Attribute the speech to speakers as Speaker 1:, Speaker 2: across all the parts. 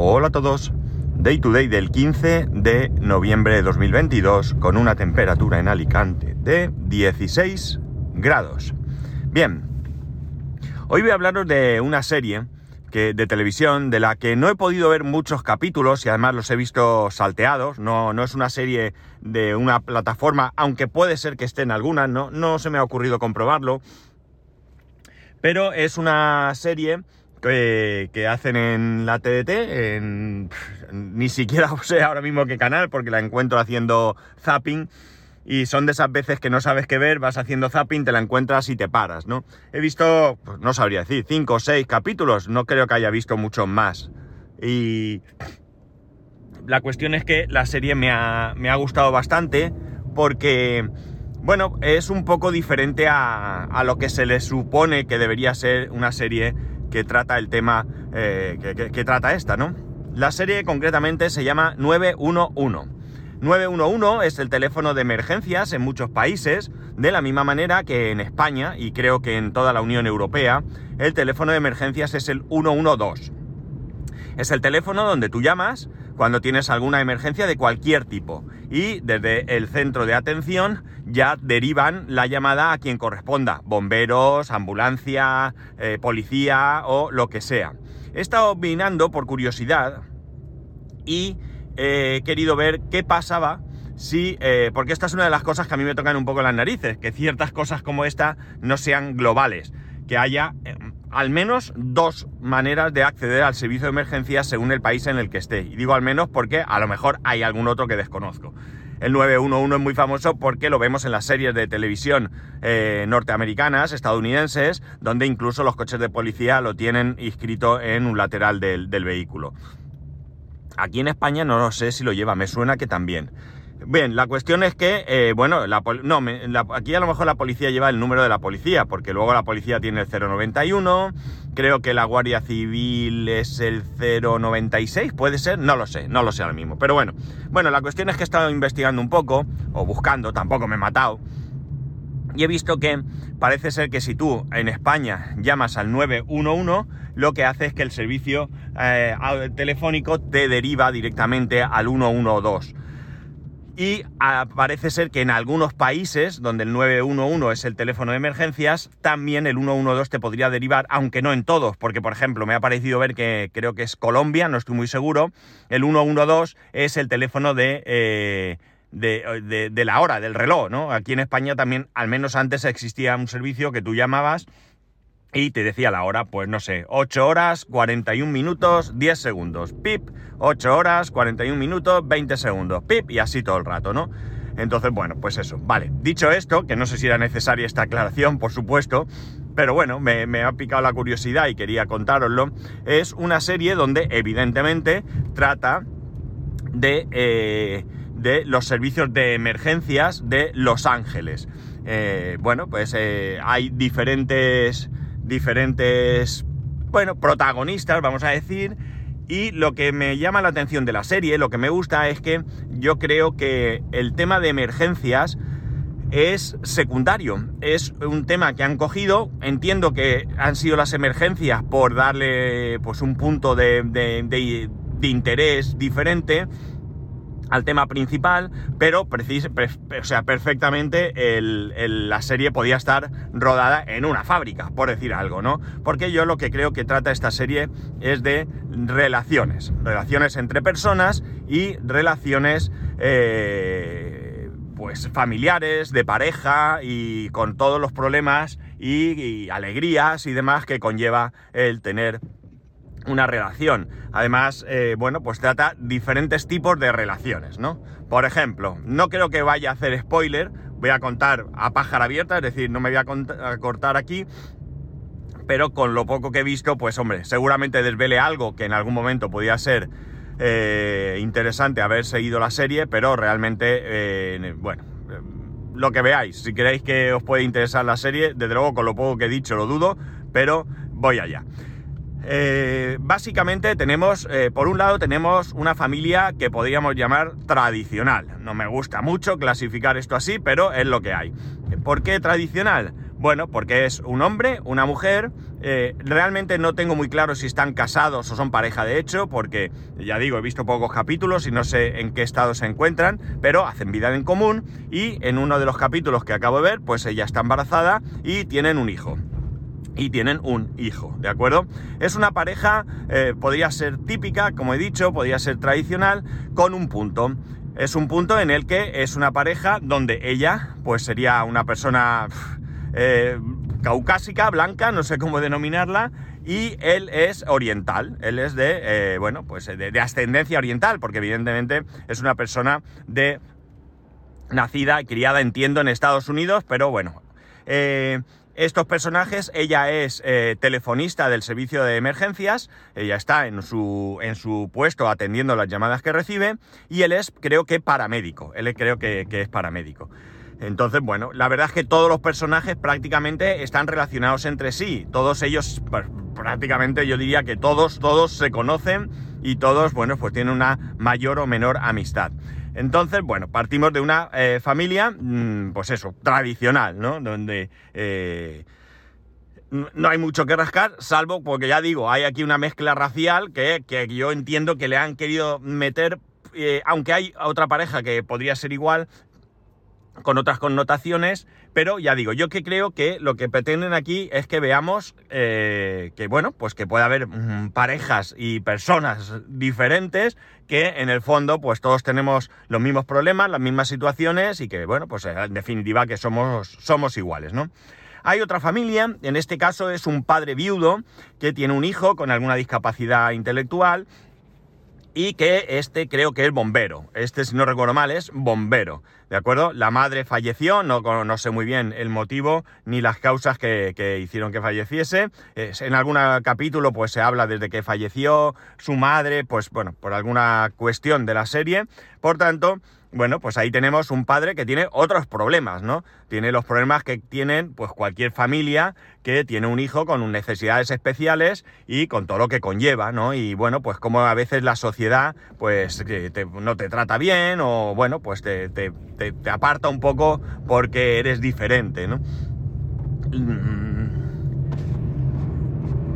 Speaker 1: Hola a todos. Day to day del 15 de noviembre de 2022 con una temperatura en Alicante de 16 grados. Bien, hoy voy a hablaros de una serie que, de televisión de la que no he podido ver muchos capítulos y además los he visto salteados. No, no es una serie de una plataforma, aunque puede ser que esté en alguna, no, no se me ha ocurrido comprobarlo. Pero es una serie que, hacen en la TDT, en, ni siquiera sé ahora mismo qué canal, porque la encuentro haciendo zapping. Y son de esas veces que no sabes qué ver, vas haciendo zapping, te la encuentras y te paras, ¿no? He visto, pues no sabría decir, cinco o seis capítulos, no creo que haya visto muchos más. Y la cuestión es que la serie me ha, me ha gustado bastante porque, bueno, es un poco diferente a, a, lo que se le supone que debería ser una serie que trata el tema eh, que, trata esta, ¿no? La serie concretamente se llama 911. 911 es el teléfono de emergencias en muchos países, de la misma manera que en España y creo que en toda la Unión Europea, el teléfono de emergencias es el 112. Es el teléfono donde tú llamas cuando tienes alguna emergencia de cualquier tipo y desde el centro de atención ya derivan la llamada a quien corresponda, bomberos, ambulancia, eh, policía o lo que sea. He estado opinando por curiosidad y he querido ver qué pasaba si, eh, porque esta es una de las cosas que a mí me tocan un poco las narices, que ciertas cosas como esta no sean globales, que haya eh, al menos dos maneras de acceder al servicio de emergencia según el país en el que esté. Y digo al menos porque a lo mejor hay algún otro que desconozco. El 911 es muy famoso porque lo vemos en las series de televisión eh, norteamericanas, estadounidenses, donde incluso los coches de policía lo tienen inscrito en un lateral del, del vehículo. Aquí en España no lo sé si lo lleva, me suena que también. Bien, la cuestión es que, eh, bueno, la, aquí a lo mejor la policía lleva el número de la policía, porque luego la policía tiene el 091, creo que la Guardia Civil es el 096, puede ser, no lo sé, no lo sé ahora mismo. Pero bueno, bueno, la cuestión es que he estado investigando un poco, o buscando, tampoco me he matado, y he visto que parece ser que si tú en España llamas al 911, lo que hace es que el servicio eh, telefónico te deriva directamente al 112. Y parece ser que en algunos países, donde el 911 es el teléfono de emergencias, también el 112 te podría derivar, aunque no en todos, porque por ejemplo me ha parecido ver que creo que es Colombia, no estoy muy seguro, el 112 es el teléfono de... Eh, de, de, la hora, del reloj, ¿no? Aquí en España también, al menos antes existía un servicio que tú llamabas y te decía la hora, pues no sé, 8 horas, 41 minutos, 10 segundos, pip, 8 horas, 41 minutos, 20 segundos, pip, y así todo el rato, ¿no? Entonces, bueno, pues eso, vale. Dicho esto, que no sé si era necesaria esta aclaración, por supuesto, pero bueno, me, ha picado la curiosidad y quería contároslo, es una serie donde evidentemente trata de, eh, de los servicios de emergencias de Los Ángeles. Eh, bueno, pues eh, hay diferentes diferentes, bueno, protagonistas, vamos a decir, y lo que me llama la atención de la serie, lo que me gusta es que yo creo que el tema de emergencias es secundario, es un tema que han cogido, entiendo que han sido las emergencias por darle pues un punto de, de interés diferente, al tema principal, pero o sea, perfectamente la serie podía estar rodada en una fábrica, por decir algo, ¿no? Porque yo lo que creo que trata esta serie es de relaciones, relaciones entre personas y relaciones eh, pues familiares, de pareja y con todos los problemas y alegrías y demás que conlleva el tener una relación. Además, eh, bueno, pues trata diferentes tipos de relaciones, ¿no? Por ejemplo, no creo que vaya a hacer spoiler, voy a contar a pájara abierta, es decir, no me voy a, cortar aquí, pero con lo poco que he visto, pues hombre, seguramente desvele algo que en algún momento podía ser eh, interesante haber seguido la serie, pero realmente, eh, bueno, lo que veáis, si queréis que os puede interesar la serie, desde luego con lo poco que he dicho lo dudo, pero voy allá. Eh, básicamente tenemos, eh, por un lado tenemos una familia que podríamos llamar tradicional. No me gusta mucho clasificar esto así, pero es lo que hay. ¿Por qué tradicional? Bueno, porque es un hombre, una mujer. eh, realmente no tengo muy claro si están casados o son pareja de hecho, porque ya digo, he visto pocos capítulos y no sé en qué estado se encuentran, pero hacen vida en común y en uno de los capítulos que acabo de ver, pues ella está embarazada y tienen un hijo y tienen un hijo, ¿de acuerdo? Es una pareja, eh, podría ser típica, como he dicho, podría ser tradicional, con un punto. Es un punto en el que es una pareja donde ella, pues sería una persona eh, caucásica, blanca, no sé cómo denominarla, y él es oriental, él es de, eh, bueno, pues de, de ascendencia oriental, porque evidentemente es una persona de nacida criada, entiendo, en Estados Unidos, pero bueno. Estos personajes, ella es eh, telefonista del servicio de emergencias, ella está en su, en su puesto atendiendo las llamadas que recibe, y él es, creo que, paramédico, él creo que, que es paramédico. Entonces, bueno, la verdad es que todos los personajes prácticamente están relacionados entre sí, todos ellos, prácticamente yo diría que todos, todos se conocen y todos, bueno, pues tienen una mayor o menor amistad. Entonces, bueno, partimos de una eh, familia, mm, pues eso, tradicional, ¿no? Donde eh, no hay mucho que rascar, salvo porque ya digo, hay aquí una mezcla racial que, que yo entiendo que le han querido meter, eh, aunque hay otra pareja que podría ser igual, con otras connotaciones, pero ya digo, yo que creo que lo que pretenden aquí es que veamos eh, que, bueno, pues que puede haber mm, parejas y personas diferentes que en el fondo pues todos tenemos los mismos problemas, las mismas situaciones y que, bueno, pues en definitiva que somos, somos iguales, ¿no? Hay otra familia, en este caso es un padre viudo que tiene un hijo con alguna discapacidad intelectual y que este creo que es bombero. Este, si no recuerdo mal, es bombero. ¿De acuerdo? La madre falleció, no, no sé muy bien el motivo ni las causas que, que hicieron que falleciese. En algún capítulo pues se habla desde que falleció su madre, pues bueno, por alguna cuestión de la serie. Por tanto, bueno, pues ahí tenemos un padre que tiene otros problemas, ¿no? Tiene los problemas que tienen pues cualquier familia que tiene un hijo con necesidades especiales y con todo lo que conlleva, ¿no? Y bueno, pues como a veces la sociedad pues te- no te trata bien o bueno, pues te, te- aparta un poco porque eres diferente, ¿no? Mm.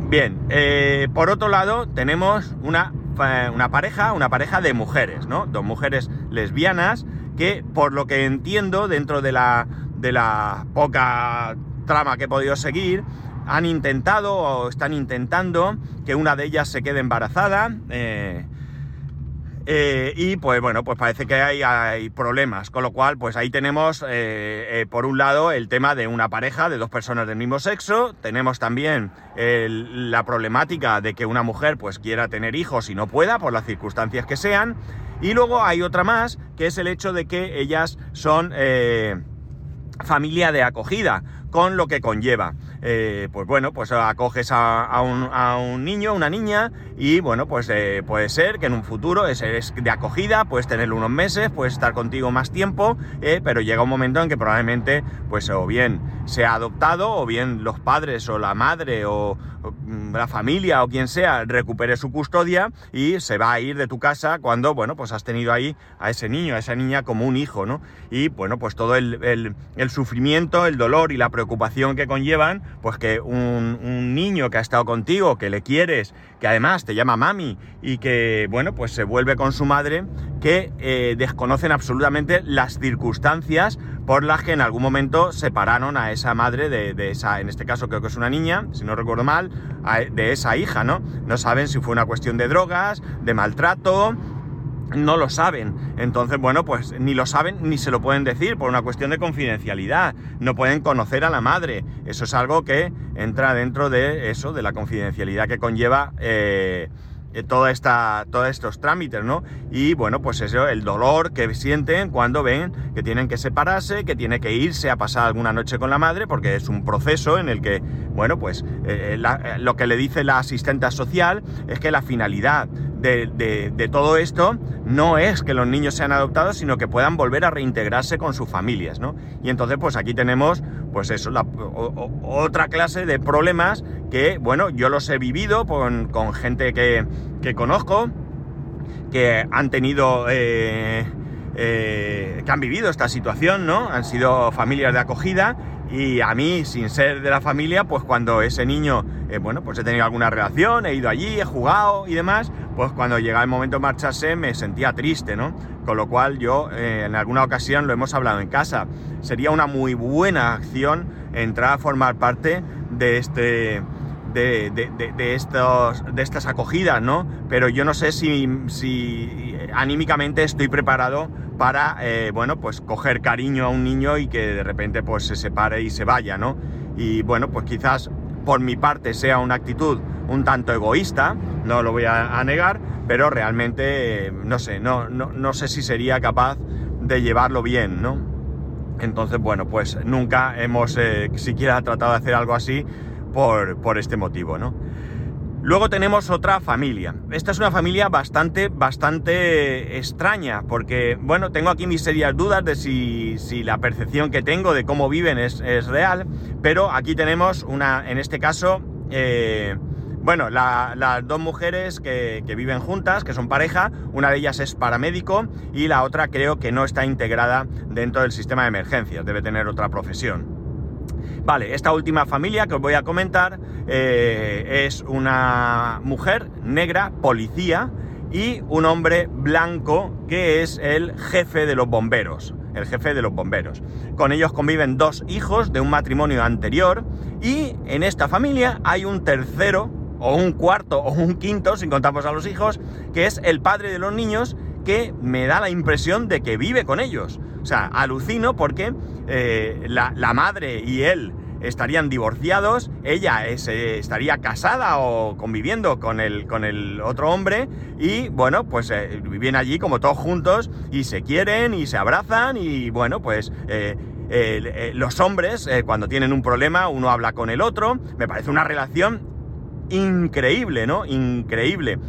Speaker 1: Bien, eh, por otro lado tenemos una, una pareja, una pareja de mujeres, ¿no? Dos mujeres lesbianas que, por lo que entiendo, dentro de la, de la poca trama que he podido seguir, han intentado o están intentando que una de ellas se quede embarazada. eh, eh, y pues bueno, pues parece que hay, hay problemas, con lo cual pues ahí tenemos eh, eh, por un lado el tema de una pareja de dos personas del mismo sexo, tenemos también la problemática de que una mujer pues quiera tener hijos y no pueda por las circunstancias que sean, y luego hay otra más que es el hecho de que ellas son familia de acogida, con lo que conlleva. Eh, pues bueno, pues acoges a, a un, niño, una niña, y bueno, pues eh, puede ser que en un futuro es, de acogida, puedes tenerlo unos meses, puedes estar contigo más tiempo, eh, pero llega un momento en que probablemente, pues o bien sea adoptado, o bien los padres o la madre o, mm, la familia o quien sea recupere su custodia y se va a ir de tu casa cuando, bueno, pues has tenido ahí a ese niño, a esa niña como un hijo, ¿no? Y bueno, pues todo el- el sufrimiento, el dolor y la preocupación que conllevan, pues que un, un niño que ha estado contigo, que le quieres, que además te llama mami y que, bueno, pues se vuelve con su madre, que eh, desconocen absolutamente las circunstancias por las que en algún momento separaron a esa madre de, esa, en este caso creo que es una niña, si no recuerdo mal, de esa hija, ¿no? No saben si fue una cuestión de drogas, de maltrato, no lo saben. Entonces, bueno, pues ni lo saben ni se lo pueden decir por una cuestión de confidencialidad. No pueden conocer a la madre. Eso es algo que entra dentro de eso, de la confidencialidad que conlleva eh, eh, toda esta, todos estos trámites, ¿no? Y bueno, pues eso, el dolor que sienten cuando ven que tienen que separarse, que tiene que irse a pasar alguna noche con la madre, porque es un proceso en el que, bueno, pues eh, la- lo que le dice la asistenta social es que la finalidad de, todo esto no es que los niños sean adoptados, sino que puedan volver a reintegrarse con sus familias, ¿no? Y entonces, pues aquí tenemos, pues eso, la- otra clase de problemas que, bueno, yo los he vivido con, con gente que, que conozco, que han tenido eh, eh, que han vivido esta situación, ¿no? Han sido familias de acogida y a mí, sin ser de la familia, pues cuando ese niño, eh, bueno, pues he tenido alguna relación, he ido allí, he jugado y demás, pues cuando llega el momento de marcharse me sentía triste, ¿no? Con lo cual yo eh, en alguna ocasión lo hemos hablado en casa. Sería una muy buena acción entrar a formar parte de este... De, estos, de estas acogidas, ¿no? Pero yo no sé si, si anímicamente estoy preparado para, eh, bueno, pues coger cariño a un niño y que de repente pues se separe y se vaya, ¿no? Y bueno, pues quizás por mi parte sea una actitud un tanto egoísta, no lo voy a, negar, pero realmente, no sé, no, no, sé si sería capaz de llevarlo bien, ¿no? Entonces, bueno, pues nunca hemos eh, siquiera tratado de hacer algo así por, este motivo, ¿no? Luego tenemos otra familia. Esta es una familia bastante, bastante extraña, porque, bueno, tengo aquí mis serias dudas de si, si la percepción que tengo de cómo viven es, real, pero aquí tenemos una, en este caso, eh, bueno, las dos mujeres que, viven juntas, que son pareja, una de ellas es paramédico y la otra creo que no está integrada dentro del sistema de emergencias, debe tener otra profesión. Vale, esta última familia que os voy a comentar eh, es una mujer negra, policía, y un hombre blanco que es el jefe de los bomberos. El jefe de los bomberos. Con ellos conviven dos hijos de un matrimonio anterior y en esta familia hay un tercero o un cuarto o un quinto, si contamos a los hijos, que es el padre de los niños que me da la impresión de que vive con ellos. O sea, alucino porque eh, la, madre y él estarían divorciados, ella eh, estaría casada o conviviendo con el, con el otro hombre y bueno, pues eh, viven allí como todos juntos y se quieren y se abrazan y bueno, pues los hombres cuando tienen un problema uno habla con el otro, me parece una relación increíble, ¿no? Increíble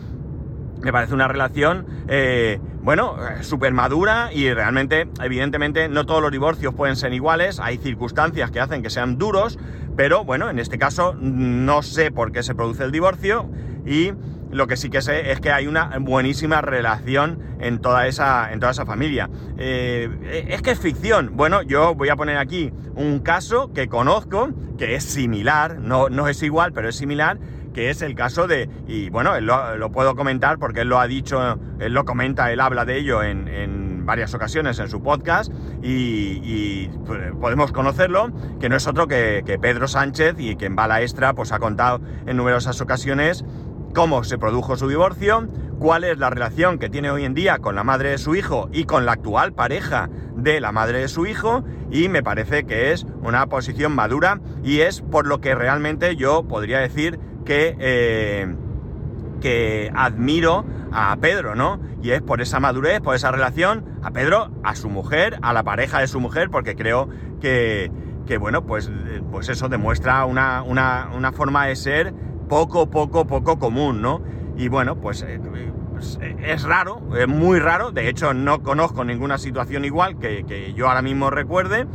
Speaker 1: me parece una relación, eh, bueno, súper madura y realmente, evidentemente, no todos los divorcios pueden ser iguales, hay circunstancias que hacen que sean duros, pero bueno, en este caso no sé por qué se produce el divorcio y lo que sí que sé es que hay una buenísima relación en toda esa, en toda esa familia. Eh, es que es ficción. Bueno, yo voy a poner aquí un caso que conozco, que es similar, no, no es igual, pero es similar, que es el caso de, y bueno, él lo, puedo comentar porque él lo ha dicho, él lo comenta, él habla de ello en, varias ocasiones en su podcast y, pues, podemos conocerlo, que no es otro que, Pedro Sánchez y que en Bala Extra pues ha contado en numerosas ocasiones cómo se produjo su divorcio, cuál es la relación que tiene hoy en día con la madre de su hijo y con la actual pareja de la madre de su hijo y me parece que es una posición madura y es por lo que realmente yo podría decir que, eh, que admiro a Pedro, ¿no? Y es por esa madurez, por esa relación, a Pedro, a su mujer, a la pareja de su mujer, porque creo que, que bueno, pues, pues eso demuestra una, una, forma de ser poco, poco, poco común, ¿no? Y bueno, pues, eh, pues es raro, es muy raro, de hecho no conozco ninguna situación igual que, que yo ahora mismo recuerde,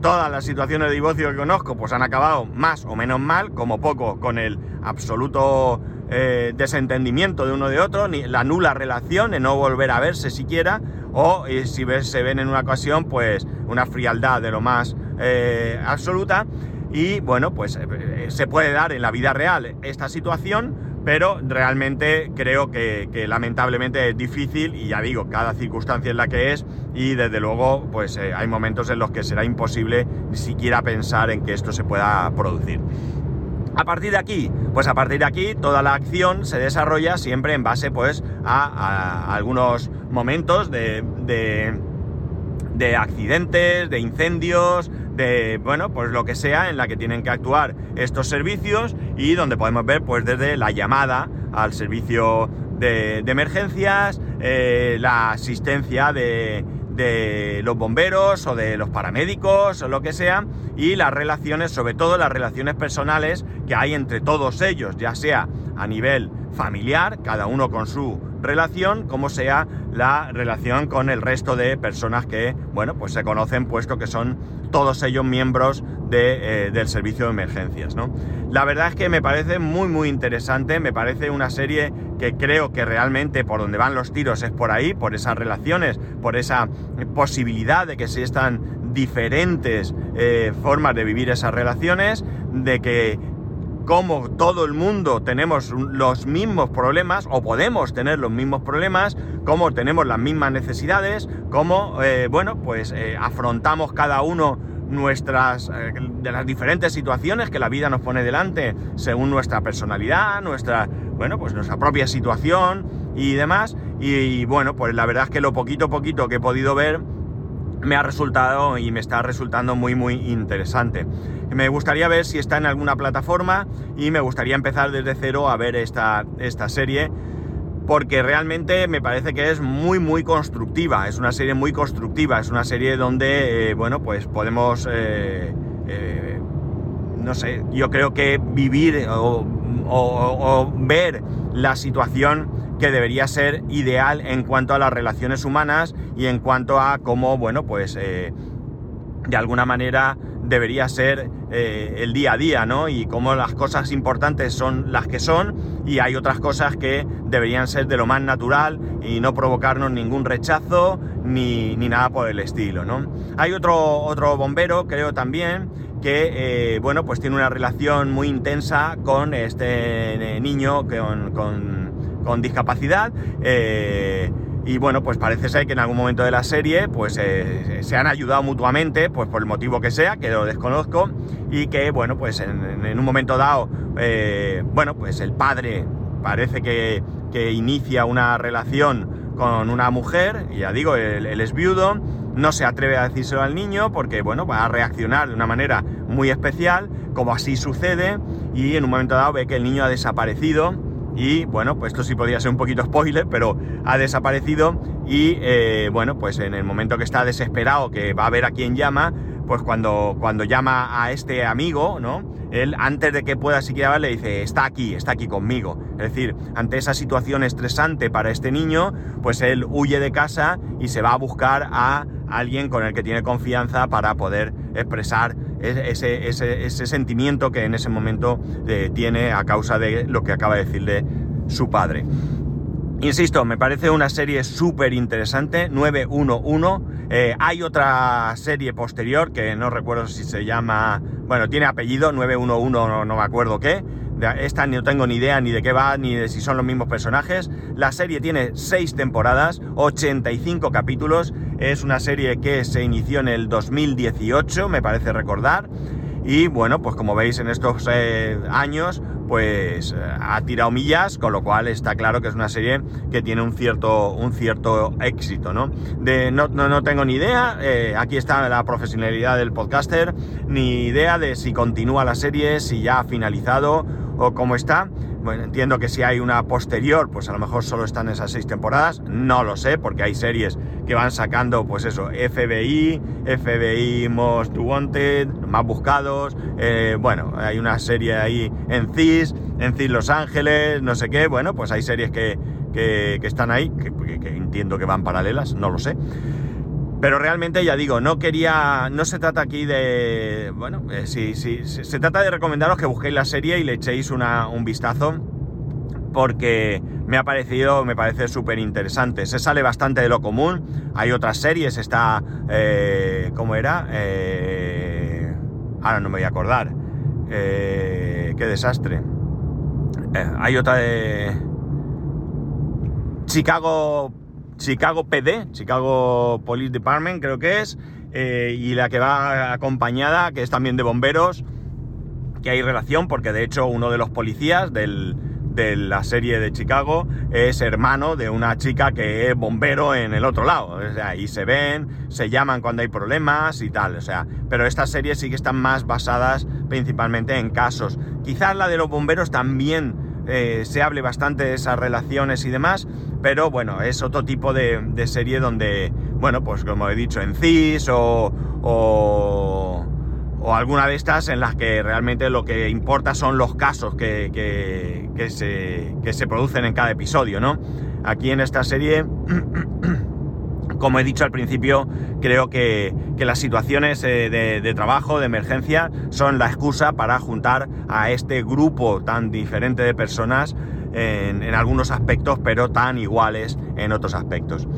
Speaker 1: todas las situaciones de divorcio que conozco pues han acabado más o menos mal, como poco con el absoluto eh, desentendimiento de uno de otro, ni la nula relación de no volver a verse siquiera, o eh, si se ven en una ocasión, pues una frialdad de lo más eh, absoluta. Y bueno, pues se puede dar en la vida real esta situación, pero realmente creo que, lamentablemente es difícil y ya digo, cada circunstancia es la que es y desde luego pues eh, hay momentos en los que será imposible ni siquiera pensar en que esto se pueda producir. A partir de aquí, pues a partir de aquí toda la acción se desarrolla siempre en base pues a, algunos momentos de, de accidentes, de incendios, de, bueno, pues lo que sea en la que tienen que actuar estos servicios y donde podemos ver pues desde la llamada al servicio de, emergencias, eh, la asistencia de, de los bomberos o de los paramédicos o lo que sea y las relaciones, sobre todo las relaciones personales que hay entre todos ellos, ya sea a nivel familiar, cada uno con su relación, como sea la relación con el resto de personas que, bueno, pues se conocen puesto que son todos ellos miembros de, eh, del servicio de emergencias, ¿no? La verdad es que me parece muy, muy interesante, me parece una serie que creo que realmente por donde van los tiros es por ahí, por esas relaciones, por esa posibilidad de que existan diferentes eh, formas de vivir esas relaciones, de que como todo el mundo tenemos los mismos problemas o podemos tener los mismos problemas, como tenemos las mismas necesidades, como, eh, bueno, pues eh, afrontamos cada uno nuestras eh, de las diferentes situaciones que la vida nos pone delante según nuestra personalidad, nuestra, bueno, pues nuestra propia situación y demás. Y, bueno, pues la verdad es que lo poquito poquito que he podido ver me ha resultado y me está resultando muy muy interesante. Me gustaría ver si está en alguna plataforma y me gustaría empezar desde cero a ver esta, esta serie porque realmente me parece que es muy muy constructiva, es una serie muy constructiva, es una serie donde, eh, bueno, pues podemos, eh, eh, no sé, yo creo que vivir o, o, ver la situación que debería ser ideal en cuanto a las relaciones humanas y en cuanto a cómo, bueno, pues de alguna manera debería ser eh, el día a día, ¿no? Y cómo las cosas importantes son las que son y hay otras cosas que deberían ser de lo más natural y no provocarnos ningún rechazo ni, nada por el estilo, ¿no? Hay otro, otro bombero, creo también, que, eh, bueno, pues tiene una relación muy intensa con este niño con, discapacidad. Eh, y bueno, pues parece ser que en algún momento de la serie pues eh, se han ayudado mutuamente, pues por el motivo que sea, que lo desconozco, y que bueno, pues en, un momento dado, eh, bueno, pues el padre parece que, inicia una relación con una mujer, ya digo, él, es viudo, no se atreve a decírselo al niño porque, bueno, va a reaccionar de una manera muy especial, como así sucede, y en un momento dado ve que el niño ha desaparecido, y bueno, pues esto sí podría ser un poquito spoiler, pero ha desaparecido y eh, bueno, pues en el momento que está desesperado, que va a ver a quién llama, pues cuando, cuando llama a este amigo, ¿no? Él antes de que pueda siquiera verle dice, está aquí, está aquí conmigo. Es decir, ante esa situación estresante para este niño, pues él huye de casa y se va a buscar a alguien con el que tiene confianza para poder expresar ese, ese, sentimiento que en ese momento eh, tiene a causa de lo que acaba de decirle su padre. Insisto, me parece una serie súper interesante, 911. Eh, hay otra serie posterior que no recuerdo si se llama, bueno, tiene apellido, 911, no, no me acuerdo qué. Esta no tengo ni idea ni de qué va, ni de si son los mismos personajes. La serie tiene 6 temporadas, 85 capítulos. Es una serie que se inició en el 2018, me parece recordar. Y bueno, pues como veis en estos eh, años, pues eh, ha tirado millas, con lo cual está claro que es una serie que tiene un cierto, un cierto éxito, ¿no? De, no, no, tengo ni idea, eh, aquí está la profesionalidad del podcaster, ni idea de si continúa la serie, si ya ha finalizado o cómo está. Bueno, entiendo que si hay una posterior, pues a lo mejor solo están esas seis temporadas. No lo sé, porque hay series que van sacando, pues eso, FBI, FBI Most Wanted, más buscados. Eh, bueno, hay una serie ahí en CIS, en CIS Los Ángeles, no sé qué. Bueno, pues hay series que, están ahí, que entiendo que van paralelas, no lo sé. Pero realmente, ya digo, no quería. No se trata aquí de. Bueno, eh, sí, sí, se trata de recomendaros que busquéis la serie y le echéis un vistazo. Porque me ha parecido, me parece súper interesante. Se sale bastante de lo común. Hay otras series, está. Eh, ¿Cómo era? Eh, ahora no me voy a acordar. Eh, qué desastre. hay otra de. Chicago Chicago PD, Chicago Police Department creo que es, eh, y la que va acompañada, que es también de bomberos, que hay relación porque de hecho uno de los policías de la serie de Chicago es hermano de una chica que es bombero en el otro lado. O y se ven, se llaman cuando hay problemas y tal. O sea, pero estas series sí que están más basadas principalmente en casos. Quizás la de los bomberos también eh, se hable bastante de esas relaciones y demás, pero bueno, es otro tipo de, serie donde, bueno, pues como he dicho, en CIS o, o, alguna de estas en las que realmente lo que importa son los casos que, que, se, que se producen en cada episodio, ¿no? Aquí en esta serie... como he dicho al principio, creo que, las situaciones eh, de, trabajo, de emergencia, son la excusa para juntar a este grupo tan diferente de personas en, algunos aspectos, pero tan iguales en otros aspectos.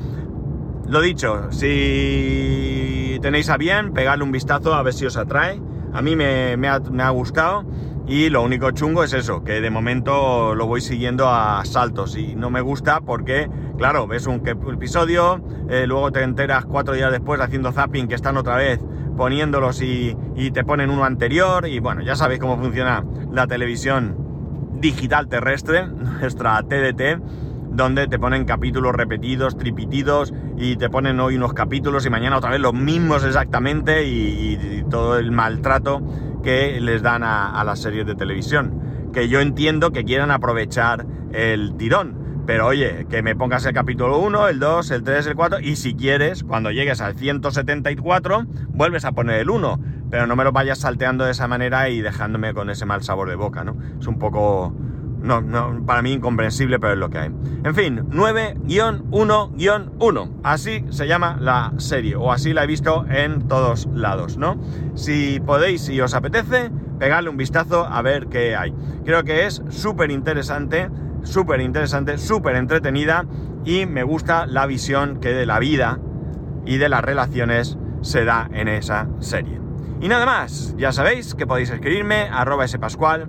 Speaker 1: Lo dicho, si tenéis a bien, pegadle un vistazo a ver si os atrae. A mí me, ha, gustado y lo único chungo es eso, que de momento lo voy siguiendo a saltos y no me gusta porque, claro, ves un episodio, eh, luego te enteras cuatro días después haciendo zapping que están otra vez poniéndolos y, te ponen uno anterior y bueno, ya sabéis cómo funciona la televisión digital terrestre, nuestra TDT donde te ponen capítulos repetidos, tripitidos, y te ponen hoy unos capítulos y mañana otra vez los mismos exactamente, y todo el maltrato que les dan a, las series de televisión. Que yo entiendo que quieran aprovechar el tirón. Pero oye, que me pongas el capítulo 1, el 2, el 3, el 4, y si quieres, cuando llegues al 174, vuelves a poner el 1. Pero no me lo vayas salteando de esa manera y dejándome con ese mal sabor de boca, ¿no? Es un poco no, no, para mí incomprensible, pero es lo que hay. En fin, 9-1-1. Así se llama la serie, o así la he visto en todos lados, ¿no? Si podéis, si os apetece, pegadle un vistazo a ver qué hay. Creo que es súper interesante, súper interesante, súper entretenida y me gusta la visión que de la vida y de las relaciones se da en esa serie. Y nada más, ya sabéis que podéis escribirme arroba spascual